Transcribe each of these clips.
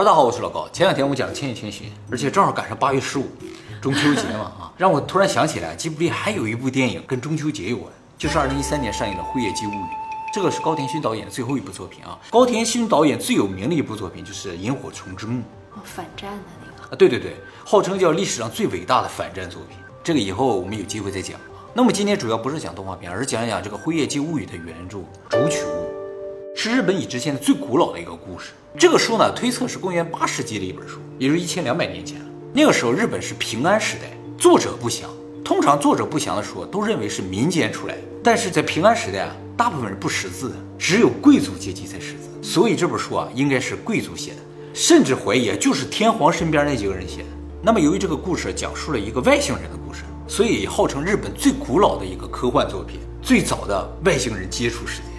大家好，我是老高。前两天我们讲了《千与千寻》，而且正好赶上八月十五，中秋节嘛啊，让我突然想起来，吉卜力还有一部电影跟中秋节有关，就是二零一三年上映的《辉夜姬物语》。这个是高田勋导演的最后一部作品啊。高田勋导演最有名的一部作品就是《萤火虫之墓》哦，反战的那个。啊，对对对，号称叫历史上最伟大的反战作品。这个以后我们有机会再讲啊。那么今天主要不是讲动画片，而是讲一讲这个《辉夜姬物语》的原著《竹取物》。是日本已知现在最古老的一个故事。这个书呢，推测是公元八世纪的一本书，也就是一千两百年前。那个时候日本是平安时代，作者不详。通常作者不详的书都认为是民间出来的，但是在平安时代啊，大部分人不识字的，只有贵族阶级才识字，所以这本书啊应该是贵族写的，甚至怀疑就是天皇身边那几个人写的。那么由于这个故事讲述了一个外星人的故事，所以号称日本最古老的一个科幻作品，最早的外星人接触世界。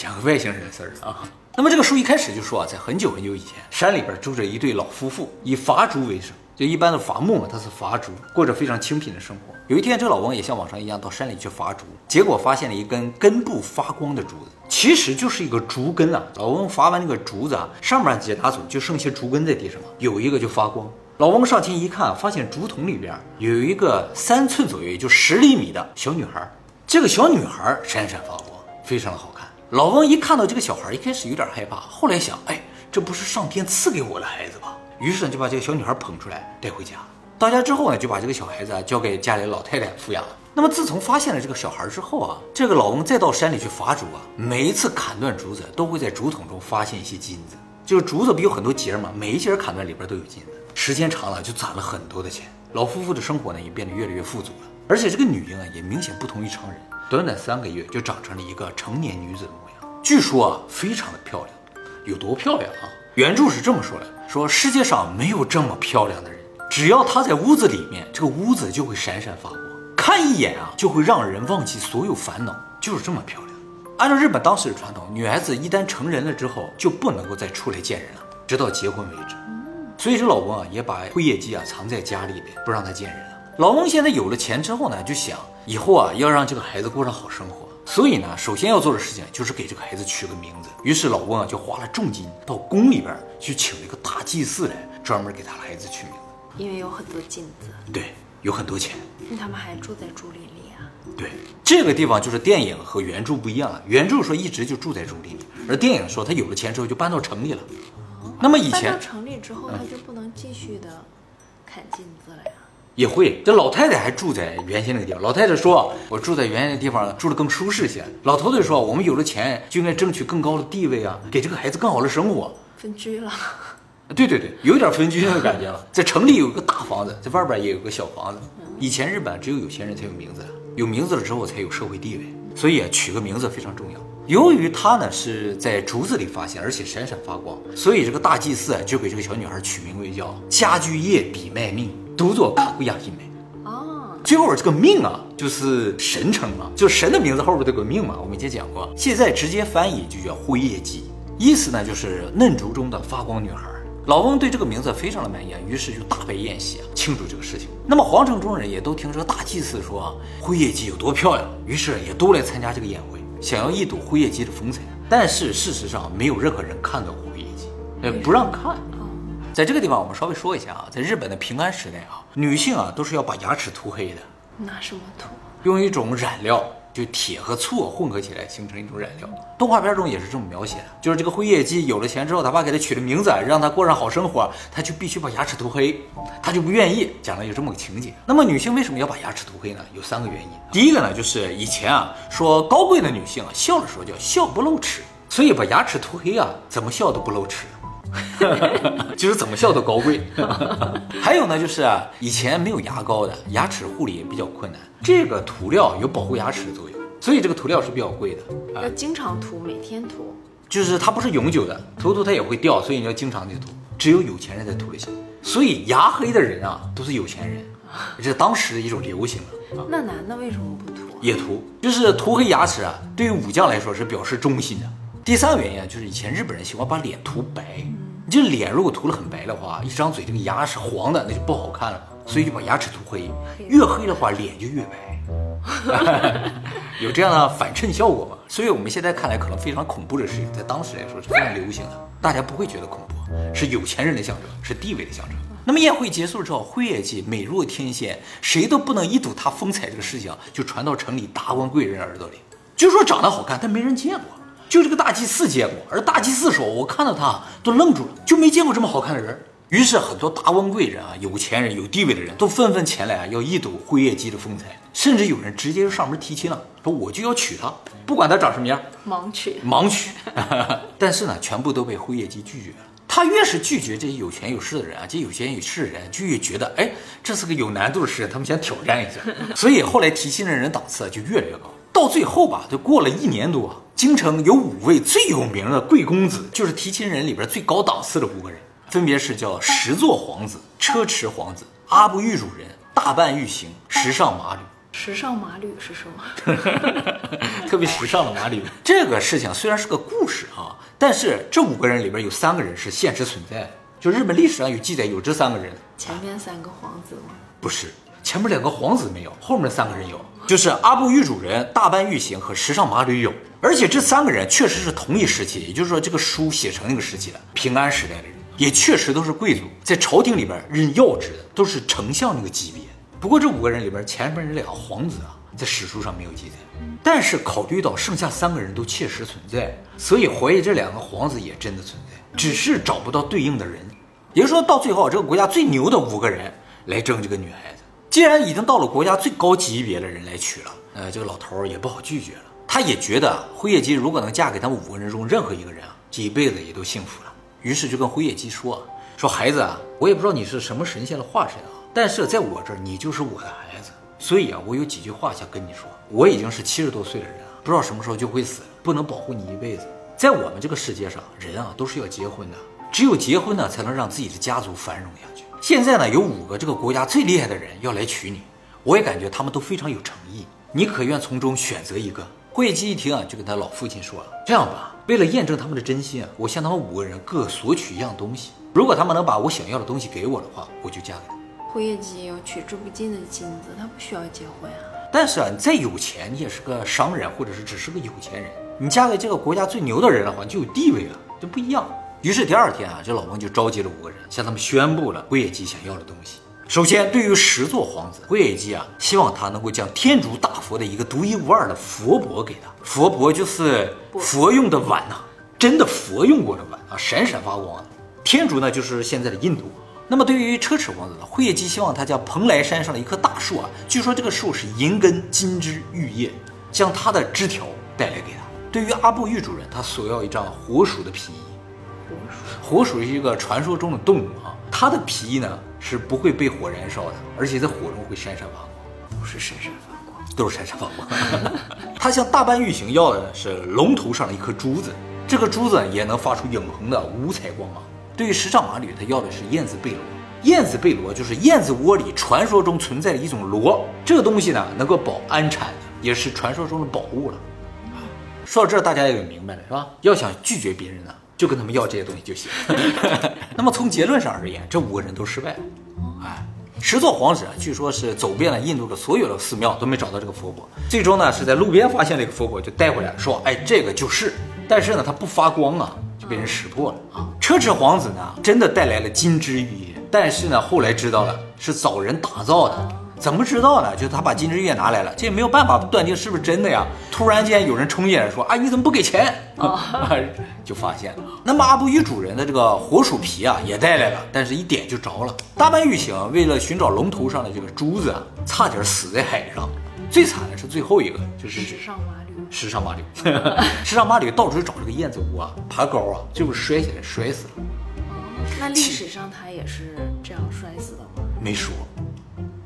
讲个外星人的事儿啊。那么这个书一开始就说啊，在很久很久以前，山里边住着一对老夫妇，以伐竹为生。就一般的伐木嘛，他是伐竹，过着非常清贫的生活。有一天，这个老翁也像往常一样到山里去伐竹，结果发现了一根根部发光的竹子，其实就是一个竹根啊。老翁伐完那个竹子啊，上面几拿走，就剩些竹根在地上嘛，有一个就发光。老翁上前一看，发现竹筒里边有一个三寸左右，也就十厘米的小女孩。这个小女孩闪闪发光。非常的好看。老翁一看到这个小孩，一开始有点害怕，后来想，哎，这不是上天赐给我的孩子吧？于是呢，就把这个小女孩捧出来带回家。到家之后呢，就把这个小孩子啊交给家里老太太抚养。那么自从发现了这个小孩之后啊，这个老翁再到山里去伐竹啊，每一次砍断竹子，都会在竹筒中发现一些金子。就是竹子不有很多节嘛，每一节砍断里边都有金子。时间长了，就攒了很多的钱。老夫妇的生活呢，也变得越来越富足了。而且这个女婴啊，也明显不同于常人。短短三个月就长成了一个成年女子的模样，据说啊，非常的漂亮，有多漂亮啊？原著是这么说的：说世界上没有这么漂亮的人，只要她在屋子里面，这个屋子就会闪闪发光，看一眼啊，就会让人忘记所有烦恼，就是这么漂亮。按照日本当时的传统，女孩子一旦成人了之后，就不能够再出来见人了，直到结婚为止。所以这老翁啊，也把灰夜姬啊藏在家里边，不让她见人了。老翁现在有了钱之后呢，就想。以后啊，要让这个孩子过上好生活，所以呢，首先要做的事情就是给这个孩子取个名字。于是老翁啊，就花了重金到宫里边去请了一个大祭司来，专门给他孩子取名字。因为有很多金子，对，有很多钱。那他们还住在竹林里啊？对，这个地方就是电影和原著不一样了。原著说一直就住在竹林里，而电影说他有了钱之后就搬到城里了。那么以前搬到城里之后，他就不能继续的砍金子了呀？也会，这老太太还住在原先那个地方。老太太说：“我住在原先的地方，住的更舒适些。”老头子说：“我们有了钱，就应该争取更高的地位啊，给这个孩子更好的生活。”分居了。对对对，有点分居那个感觉了。在城里有个大房子，在外边也有个小房子。以前日本只有有钱人才有名字，有名字了之后才有社会地位，所以啊，取个名字非常重要。由于他呢是在竹子里发现，而且闪闪发光，所以这个大祭司啊就给这个小女孩取名为叫家居业比卖命。读作卡古亚伊美哦，最后这个命啊，就是神称嘛，就神的名字后边都有个命嘛。我们以前讲过，现在直接翻译就叫辉夜姬，意思呢就是嫩竹中的发光女孩。老翁对这个名字非常的满意，于是就大摆宴席啊，庆祝这个事情。那么皇城中人也都听这个大祭司说啊辉夜姬有多漂亮，于是也都来参加这个宴会，想要一睹辉夜姬的风采。但是事实上，没有任何人看到过辉夜姬，呃，不让看。在这个地方，我们稍微说一下啊，在日本的平安时代啊，女性啊都是要把牙齿涂黑的。拿什么涂？用一种染料，就铁和醋混合起来形成一种染料。动画片中也是这么描写的，就是这个灰夜姬有了钱之后，他爸给他取了名字，让他过上好生活，他就必须把牙齿涂黑，他就不愿意。讲了有这么个情节。那么女性为什么要把牙齿涂黑呢？有三个原因。第一个呢，就是以前啊说高贵的女性啊笑的时候叫笑不露齿，所以把牙齿涂黑啊，怎么笑都不露齿。就是怎么笑都高贵。还有呢，就是以前没有牙膏的，牙齿护理也比较困难。这个涂料有保护牙齿的作用，所以这个涂料是比较贵的。要经常涂，每天涂。就是它不是永久的，涂涂它也会掉，所以你要经常的涂。只有有钱人才涂得起。所以牙黑的人啊，都是有钱人，这是当时的一种流行了。那男的为什么不涂？也涂，就是涂黑牙齿啊，对于武将来说是表示忠心的。第三个原因啊，就是以前日本人喜欢把脸涂白。你这脸如果涂了很白的话，一张嘴这个牙是黄的，那就不好看了。所以就把牙齿涂黑，越黑的话脸就越白。有这样的反衬效果吧？所以我们现在看来可能非常恐怖的事情，在当时来说是非常流行的，大家不会觉得恐怖，是有钱人的象征，是地位的象征。那么宴会结束之后，辉夜姬美若天仙，谁都不能一睹她风采这个事情就传到城里达官贵人耳朵里，据说长得好看，但没人见过，就这个大祭司见过，而大祭司说，我看到他都愣住了，就没见过这么好看的人。于是很多达官贵人啊、有钱人、有地位的人都纷纷前来啊，要一睹辉夜姬的风采，甚至有人直接就上门提亲了，说我就要娶她，不管她长什么样，盲娶。盲娶。但是呢，全部都被辉夜姬拒绝了。他越是拒绝这些有权有势的人啊，这些有钱有势的人就越觉得，哎，这是个有难度的事，他们想挑战一下。所以后来提亲的人档次就越来越高，到最后吧，就过了一年多，京城有五位最有名的贵公子，就是提亲人里边最高档次的五个人。分别是叫十座皇子、车迟皇子、阿不玉主人、大半玉行、时尚马吕。时尚马吕是什么？特别时尚的马吕。这个事情虽然是个故事啊，但是这五个人里边有三个人是现实存在的，就日本历史上有记载有这三个人。前面三个皇子吗？不是，前面两个皇子没有，后面三个人有，就是阿部玉主人、大半玉行和时尚马吕有。而且这三个人确实是同一时期，也就是说这个书写成那个时期的平安时代的人，也确实都是贵族，在朝廷里边任要职的，都是丞相那个级别。不过这五个人里边，前面这两个皇子啊，在史书上没有记载。但是考虑到剩下三个人都切实存在，所以怀疑这两个皇子也真的存在，只是找不到对应的人。也就是说到最后，这个国家最牛的五个人来争这个女孩子。既然已经到了国家最高级别的人来娶了，呃，这个老头儿也不好拒绝了。他也觉得辉夜姬如果能嫁给他们五个人中任何一个人啊，这一辈子也都幸福了。于是就跟辉夜姬说：“说孩子啊，我也不知道你是什么神仙的化身啊，但是在我这儿你就是我的孩子，所以啊，我有几句话想跟你说。我已经是七十多岁的人了，不知道什么时候就会死，不能保护你一辈子。在我们这个世界上，人啊都是要结婚的，只有结婚呢，才能让自己的家族繁荣呀。现在呢，有五个这个国家最厉害的人要来娶你，我也感觉他们都非常有诚意，你可愿从中选择一个？”辉夜姬一听啊，就跟他老父亲说了：“这样吧，为了验证他们的真心啊，我向他们五个人各索取一样东西。如果他们能把我想要的东西给我的话，我就嫁给他。辉夜姬要取之不尽的金子，他不需要结婚啊。但是啊，你再有钱，你也是个商人，或者是只是个有钱人，你嫁给这个国家最牛的人的话，你就有地位了，就不一样。于是第二天啊，这老翁就召集了五个人，向他们宣布了辉夜姬想要的东西。首先，对于十座皇子，辉夜姬啊，希望他能够将天竺大佛的一个独一无二的佛钵给他。佛钵就是佛用的碗呐、真的佛用过的碗啊，闪闪发光的。天竺呢，就是现在的印度。那么对于车迟王子呢，辉夜姬希望他将蓬莱山上的一棵大树啊，据说这个树是银根金枝玉叶，将它的枝条带来给他。对于阿布玉主人，他索要一张火鼠的皮衣。火鼠是一个传说中的动物啊，它的皮衣呢是不会被火燃烧的，而且在火中会闪闪发光，不是闪闪发光，都是闪闪发光。它向大半玉行要的是龙头上的一颗珠子，这个珠子也能发出永恒的五彩光芒。对于时尚马吕，他要的是燕子贝螺。燕子贝螺就是燕子窝里传说中存在的一种螺，这个东西呢能够保安产，也是传说中的宝物了。说到这儿，大家也就明白了，是吧？要想拒绝别人呢，就跟他们要这些东西就行。那么从结论上而言，这五个人都失败了。哎，十座皇子啊，据说是走遍了印度的所有的寺庙，都没找到这个佛钵。最终呢，是在路边发现了一个佛钵，就带回来，说：“哎，这个就是。”但是呢，它不发光啊，就被人识破了啊。车迟皇子呢，真的带来了金枝玉叶，但是呢，后来知道了是找人打造的。怎么知道呢？就是他把金枝玉叶拿来了，这也没有办法断定是不是真的呀。突然间有人冲进来说：“啊，你怎么不给钱？” 就发现了。那么阿布与主人的这个火鼠皮啊也带来了，但是一点就着了。大半玉行为了寻找龙头上的这个珠子啊，差点死在海上。最惨的是最后一个，就是时尚马吕。时尚马吕，时尚马吕到处去找这个燕子窝啊，爬高啊，最后摔下来摔死了。那历史上他也是这样摔死的吗？没说。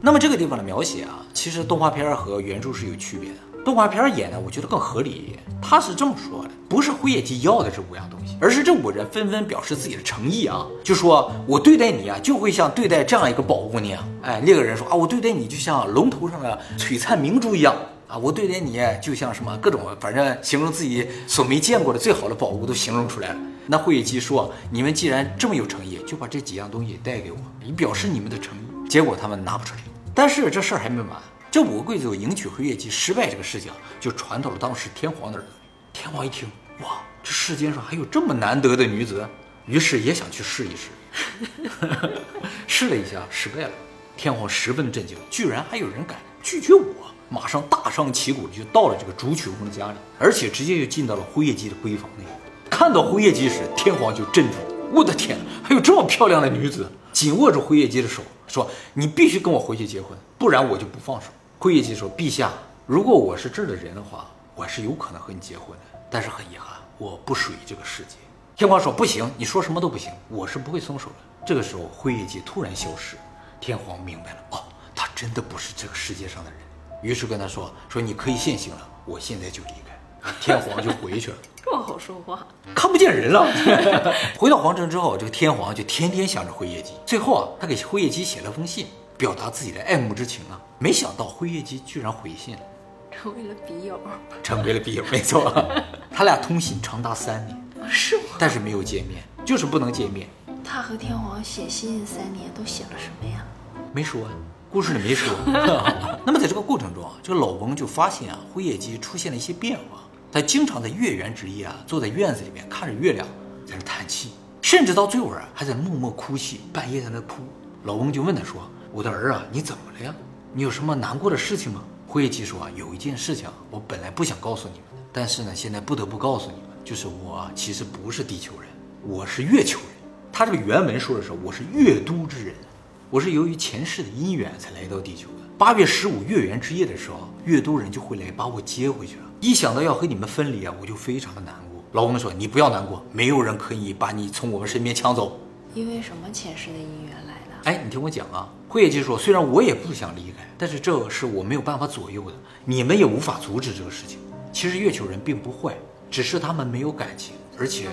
那么这个地方的描写啊，其实动画片和原著是有区别的。动画片演的，我觉得更合理一点。他是这么说的：不是辉夜姬要的这五样东西，而是这五人纷纷表示自己的诚意啊，就说我对待你啊，就会像对待这样一个宝物那样。哎，另一个人说啊，我对待你就像龙头上的璀璨明珠一样啊，我对待你就像什么各种，反正形容自己所没见过的最好的宝物都形容出来了。那辉夜姬说：你们既然这么有诚意，就把这几样东西带给我，以表示你们的诚意。结果他们拿不出来。但是这事儿还没完，这五个贵族迎娶灰夜姬失败这个事情，就传到了当时天皇那儿。天皇一听，哇，这世间上还有这么难得的女子，于是也想去试一试。试了一下，失败了。天皇十分震惊，居然还有人敢拒绝我！马上大张旗鼓的就到了这个竹曲翁的家里，而且直接就进到了辉夜姬的闺房内。看到辉夜姬时，天皇就镇住了。我的天，还有这么漂亮的女子！紧握住灰夜姬的手，说：“你必须跟我回去结婚，不然我就不放手。”灰夜姬说：“陛下，如果我是这儿的人的话，我是有可能和你结婚的。但是很遗憾，我不属于这个世界。”天皇说：“不行，你说什么都不行，我是不会松手的。”这个时候，灰夜姬突然消失，天皇明白了，哦，他真的不是这个世界上的人。于是跟他说：“说你可以现行了，我现在就离开。”天皇就回去了。好说话，看不见人了。回到皇城之后，这个天皇就天天想着灰夜姬。最后啊，他给灰夜姬写了封信，表达自己的爱慕之情啊。没想到灰夜姬居然回信了，成为了笔友。成为了笔友，没错。他俩通信长达三年，是吗？但是没有见面，就是不能见面。他和天皇写信三年都写了什么呀？没说，故事里没说。那么在这个过程中啊，这个老翁就发现啊，灰夜姬出现了一些变化。他经常在月圆之夜啊，坐在院子里面看着月亮，在那叹气，甚至到最后啊，还在默默哭泣，半夜在那哭。老翁就问他说：“我的儿啊，你怎么了呀？你有什么难过的事情吗？”灰夜姬说：“啊，有一件事情，我本来不想告诉你们的，但是呢，现在不得不告诉你们，就是我其实不是地球人，我是月球人。他这个原文说的是我是月都之人，我是由于前世的因缘才来到地球的。八月十五月圆之夜的时候，月都人就会来把我接回去了。”一想到要和你们分离啊，我就非常的难过。老公说：“你不要难过，没有人可以把你从我们身边抢走。因为什么前世的姻缘来的？哎，你听我讲啊。”灰夜姬说：“虽然我也不想离开，但是这是我没有办法左右的，你们也无法阻止这个事情。其实月球人并不坏，只是他们没有感情，而且，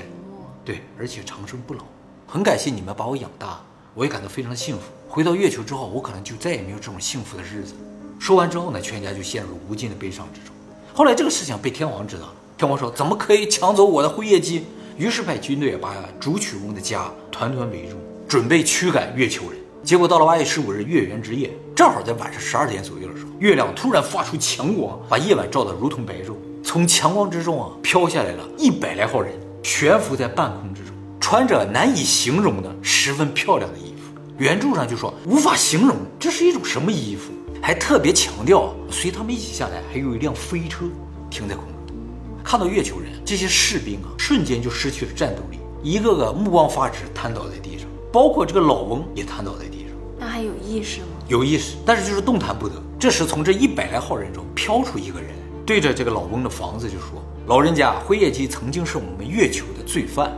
对，而且长生不老。很感谢你们把我养大，我也感到非常幸福。回到月球之后，我可能就再也没有这种幸福的日子。”说完之后呢，全家就陷入无尽的悲伤之中。后来这个事情被天王知道了，天王说：“怎么可以抢走我的辉夜姬？”于是派军队把竹曲翁的家团团围住，准备驱赶月球人。结果到了八月十五日月圆之夜，正好在晚上十二点左右的时候，月亮突然发出强光，把夜晚照得如同白昼。从强光之中啊，飘下来了一百来号人，悬浮在半空之中，穿着难以形容的十分漂亮的衣服。原著上就说无法形容这是一种什么衣服。还特别强调，随他们一起下来，还有一辆飞车停在空中。看到月球人，这些士兵啊，瞬间就失去了战斗力，一个个目光发直，瘫倒在地上。包括这个老翁也瘫倒在地上。那还有意识吗？有意识，但是就是动弹不得。这时，从这一百来号人中飘出一个人，对着这个老翁的房子就说：“老人家，灰夜姬曾经是我们月球的罪犯，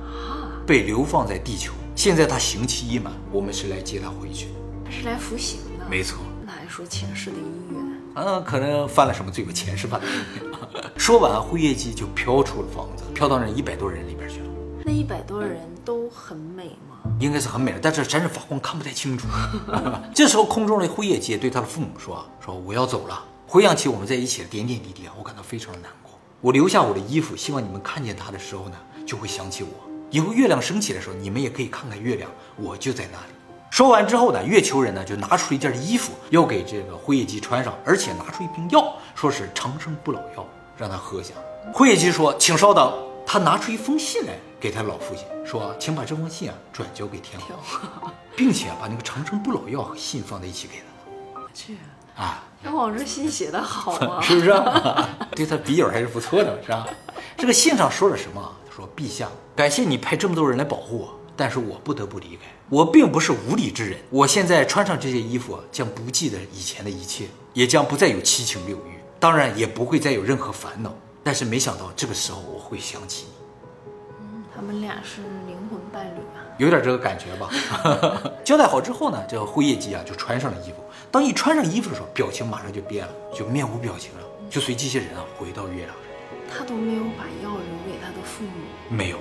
啊，被流放在地球，现在他刑期已满，我们是来接他回去。”他是来服刑的。没错。说前世的姻缘，嗯，可能犯了什么罪吧？前世犯的。说完，灰夜姬就飘出了房子，飘到那一百多人里边去了。那一百多人都很美吗？应该是很美的，但是闪闪发光，看不太清楚。这时候，空中的灰夜姬对他的父母说：“说我要走了。回想起我们在一起的点点滴滴啊，我感到非常的难过。我留下我的衣服，希望你们看见它的时候呢，就会想起我。以后月亮升起的时候，你们也可以看看月亮，我就在那里。”说完之后呢，月球人呢就拿出一件衣服要给这个辉夜姬穿上，而且拿出一瓶药，说是长生不老药，让他喝下。辉夜姬说：“请稍等。”他拿出一封信来给他老父亲，说：“请把这封信啊转交给天皇，并且把那个长生不老药和信放在一起给他。”我去啊，天皇这信写的好啊，是不是？对他笔友还是不错的，是吧？这个信上说了什么？说：“陛下，感谢你派这么多人来保护我。”但是我不得不离开。我并不是无理之人。我现在穿上这些衣服，将不记得以前的一切，也将不再有七情六欲，当然也不会再有任何烦恼。但是没想到这个时候我会想起你。嗯，他们俩是灵魂伴侣吧，有点这个感觉吧。交代好之后呢，这个辉夜姬啊就穿上了衣服。当一穿上衣服的时候，表情马上就变了，就面无表情了，就随机器人啊回到月亮上。他都没有把药留给他的父母，没有。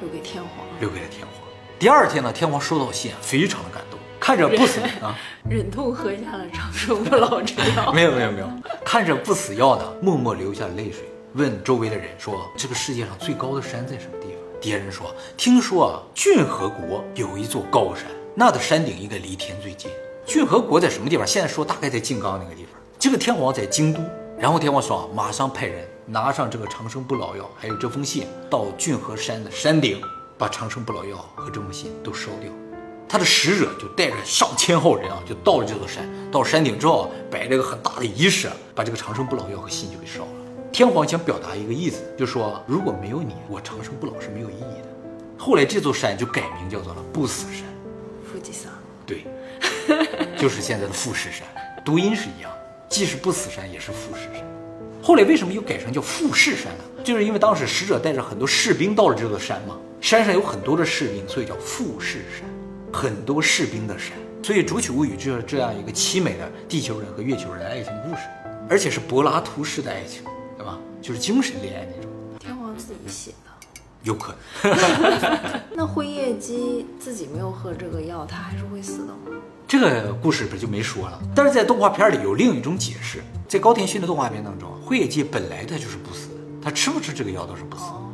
留给天皇，留给了天皇。第二天呢，天皇收到信，非常的感动，看着不死啊，忍痛喝下了长生不老之药。没有没有没有，看着不死药呢，默默流下了泪水，问周围的人说：“这个世界上最高的山在什么地方？”敌人说：“听说啊，郡河国有一座高山，那的山顶应该离天最近。”骏河国在什么地方？现在说大概在靖冈那个地方。这个天皇在京都，然后天皇说啊，马上派人拿上这个长生不老药，还有这封信，到郡和山的山顶，把长生不老药和这封信都烧掉。他的使者就带着上千号人啊，就到了这座山。到山顶之后，摆了一个很大的仪式，把这个长生不老药和信就给烧了。天皇想表达一个意思，就说如果没有你，我长生不老是没有意义的。后来这座山就改名叫做了不死山。富吉山，对，就是现在的富士山，读音是一样，既是不死山，也是富士山。后来为什么又改成叫富士山呢？就是因为当时使者带着很多士兵到了这座山嘛，山上有很多的士兵，所以叫富士山，很多士兵的山。所以《竹取物语》就是这样一个凄美的地球人和月球人的爱情故事，而且是柏拉图式的爱情，对吧？就是精神恋爱那种，天皇自己写的。有可能。那辉夜姬自己没有喝这个药，他还是会死的吗？这个故事不就没说了？但是在动画片里有另一种解释，在高田勋的动画片当中，辉夜姬本来他就是不死的，他吃不吃这个药都是不死，哦，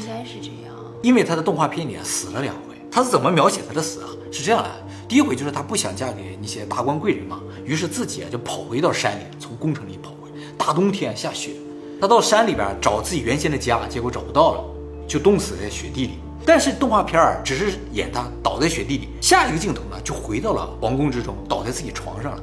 应该是这样。因为他的动画片里啊死了两回。他是怎么描写他的死啊？是这样的，第一回就是他不想嫁给那些达官贵人嘛，于是自己啊就跑回到山里，从宫城里跑回。大冬天下雪，他到山里边找自己原先的家，结果找不到了，就冻死在雪地里。但是动画片儿只是演他倒在雪地里，下一个镜头呢就回到了皇宫之中，倒在自己床上了。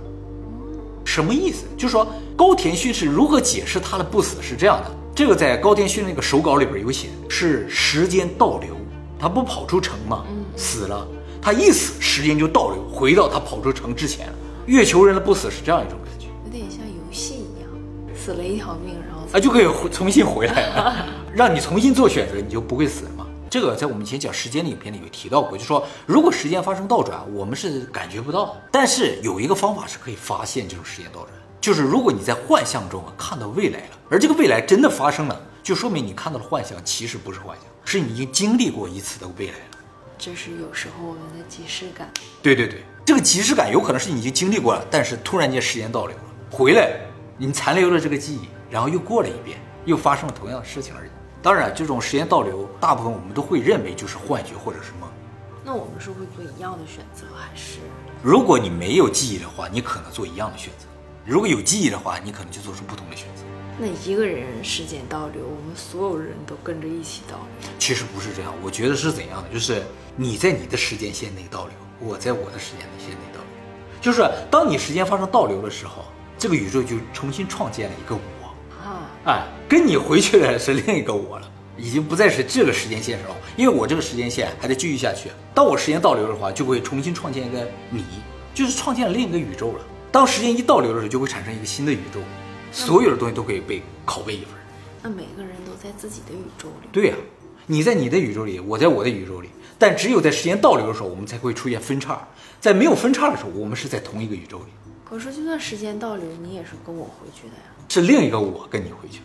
什么意思？就是说高田勋是如何解释他的不死？是这样的，这个在高天勋那个手稿里边有写，是时间倒流，他不跑出城嘛？死了，他一死，时间就倒流，回到他跑出城之前了。月球人的不死是这样一种感觉。有点像游戏一样，死了一条命，然后啊，就可以回重新回来了，让你重新做选择，你就不会死了嘛。这个在我们以前讲时间的影片里有提到过，就说如果时间发生倒转，我们是感觉不到的。但是有一个方法是可以发现这种时间倒转，就是如果你在幻象中啊看到未来了，而这个未来真的发生了，就说明你看到的幻象其实不是幻象，是你已经经历过一次的未来了。这是有时候我们的即视感。对对对，这个即视感有可能是你已经经历过了，但是突然间时间倒流了，回来，你残留了这个记忆，然后又过了一遍，又发生了同样的事情而已。当然，这种时间倒流，大部分我们都会认为就是幻觉或者是梦。那我们是会做一样的选择，还是如果你没有记忆的话，你可能做一样的选择；如果有记忆的话，你可能就做出不同的选择。那一个人时间倒流，我们所有人都跟着一起倒流？其实不是这样，我觉得是怎样的，就是你在你的时间线内倒流，我在我的时间线内倒流。就是当你时间发生倒流的时候，这个宇宙就重新创建了一个我。啊，哎，跟你回去的是另一个我了，已经不再是这个时间线上了，因为我这个时间线还得继续下去。当我时间倒流的话，就会重新创建一个你，就是创建了另一个宇宙了。当时间一倒流的时候，就会产生一个新的宇宙，所有的东西都可以被拷贝一份。那每个人都在自己的宇宙里。对呀、你在你的宇宙里，我在我的宇宙里，但只有在时间倒流的时候，我们才会出现分叉。在没有分叉的时候，我们是在同一个宇宙里，可是就算时间倒流，你也是跟我回去的呀。是另一个我跟你回去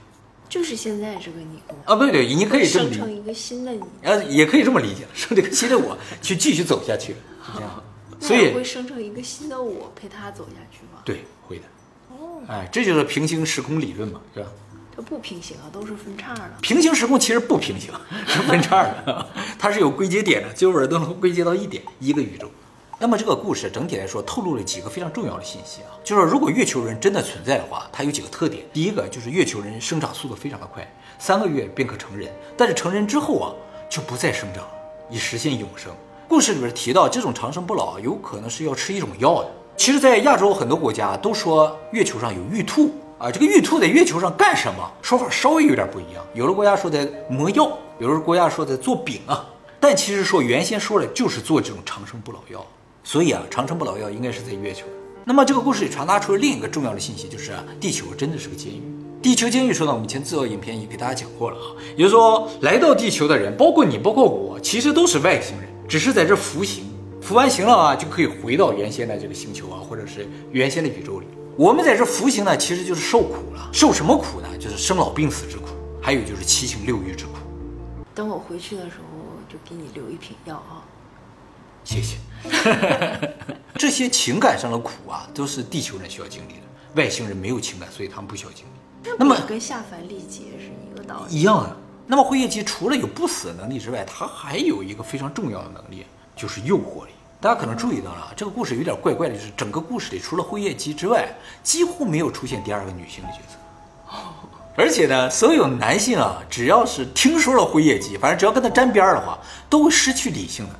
就是现在这个你啊，不对，你可以这么，生成一个新的你。呃，也可以这么理解，生这个新的我去继续走下去，是这样。所以会生成一个新的我陪他走下去吗？对，会的。哦，哎，这就是平行时空理论嘛，是吧？它不平行啊，都是分叉的。平行时空其实不平行，是分叉的，它是有归结点的，最后人都能归结到一点，一个宇宙。那么这个故事整体来说透露了几个非常重要的信息啊，就是说如果月球人真的存在的话，它有几个特点。第一个就是月球人生长速度非常的快，三个月便可成人，但是成人之后啊就不再生长了，以实现永生。故事里边提到，这种长生不老有可能是要吃一种药的。其实，在亚洲很多国家都说月球上有玉兔啊，这个玉兔在月球上干什么？说法稍微有点不一样。有的国家说在磨药，有的国家说在做饼啊，但其实说原先说的就是做这种长生不老药。所以啊，长生不老药应该是在月球。那么这个故事里传达出了另一个重要的信息，就是啊，地球真的是个监狱。地球监狱说呢，我们以前制造影片也给大家讲过了啊，也就是说，来到地球的人，包括你，包括我，其实都是外星人，只是在这服刑，服完刑了啊，就可以回到原先的这个星球啊，或者是原先的宇宙里。我们在这服刑呢，其实就是受苦了。受什么苦呢？就是生老病死之苦，还有就是七情六欲之苦。等我回去的时候，就给你留一瓶药啊。谢谢。这些情感上的苦啊，都是地球人需要经历的。外星人没有情感，所以他们不需要经历。那么跟下凡历劫是一个道理。一样的。那么辉夜姬除了有不死的能力之外，它还有一个非常重要的能力，就是诱惑力。大家可能注意到了，这个故事有点怪怪的，就是整个故事里除了辉夜姬之外，几乎没有出现第二个女性的角色。而且呢，所有男性啊，只要是听说了辉夜姬，反正只要跟他沾边儿的话，都会失去理性的。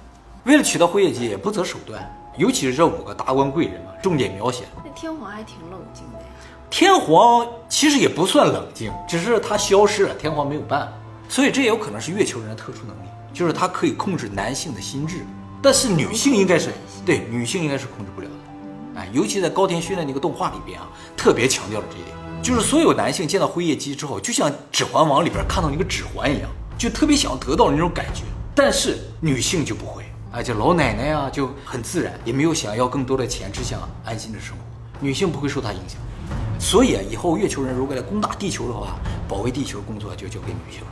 为了娶到辉夜姬，也不择手段。尤其是这五个达官贵人嘛，重点描写。那天皇还挺冷静的呀。天皇其实也不算冷静，只是他消失了，天皇没有办法。所以这也有可能是月球人的特殊能力，就是他可以控制男性的心智，但是女性应该是对女性应该是控制不了的。哎，尤其在高田勋的那个动画里边啊，特别强调了这一点，就是所有男性见到辉夜姬之后，就像《指环王》里边看到那个指环一样，就特别想得到那种感觉，但是女性就不会。啊，就老奶奶啊，就很自然，也没有想要更多的钱，只想安心的生活。女性不会受他影响，所以啊，以后月球人如果来攻打地球的话，保卫地球工作就交给女性了。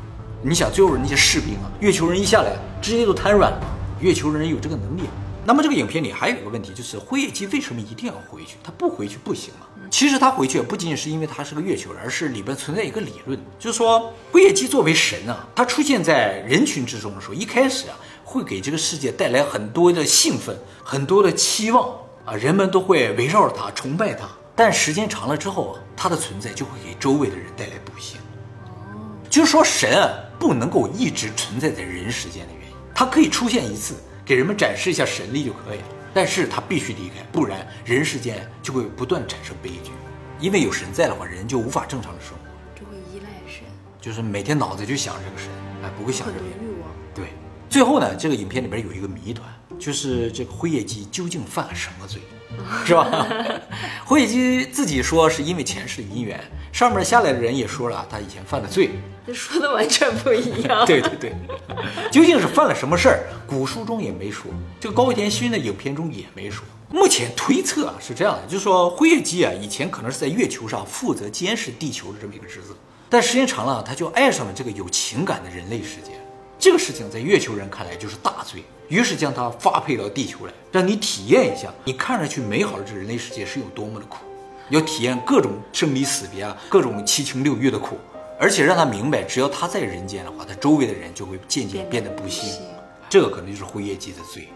你想，最后那些士兵啊，月球人一下来，直接都瘫软了。月球人有这个能力。那么这个影片里还有一个问题，就是辉夜姬为什么一定要回去？他不回去不行吗？其实他回去不仅仅是因为他是个月球人，而是里边存在一个理论，就是说辉夜姬作为神啊，他出现在人群之中的时候，一开始啊。会给这个世界带来很多的兴奋，很多的期望啊，人们都会围绕着他崇拜他。但时间长了之后啊，他的存在就会给周围的人带来不幸。就是说，神啊不能够一直存在在人世间的原因，他可以出现一次，给人们展示一下神力就可以了。但是他必须离开，不然人世间就会不断产生悲剧。因为有神在的话，人就无法正常的生活，就会依赖神，就是每天脑子就想这个神，哎，不会想着。对。最后呢，这个影片里边有一个谜团，就是这个辉夜姬究竟犯了什么罪，是吧？辉夜姬自己说是因为前世的姻缘，上面下来的人也说了他以前犯了罪，这说的完全不一样。对对对，究竟是犯了什么事儿？古书中也没说，这个高田勋的影片中也没说。目前推测啊是这样的，就是说辉夜姬啊以前可能是在月球上负责监视地球的这么一个职责，但时间长了，他就爱上了这个有情感的人类世界。这个事情在月球人看来就是大罪，于是将它发配到地球来，让你体验一下，你看上去美好的这人类世界是有多么的苦，要体验各种生离死别啊，各种七情六欲的苦，而且让他明白，只要他在人间的话，他周围的人就会渐渐变得不幸，这个可能就是灰夜姬的罪。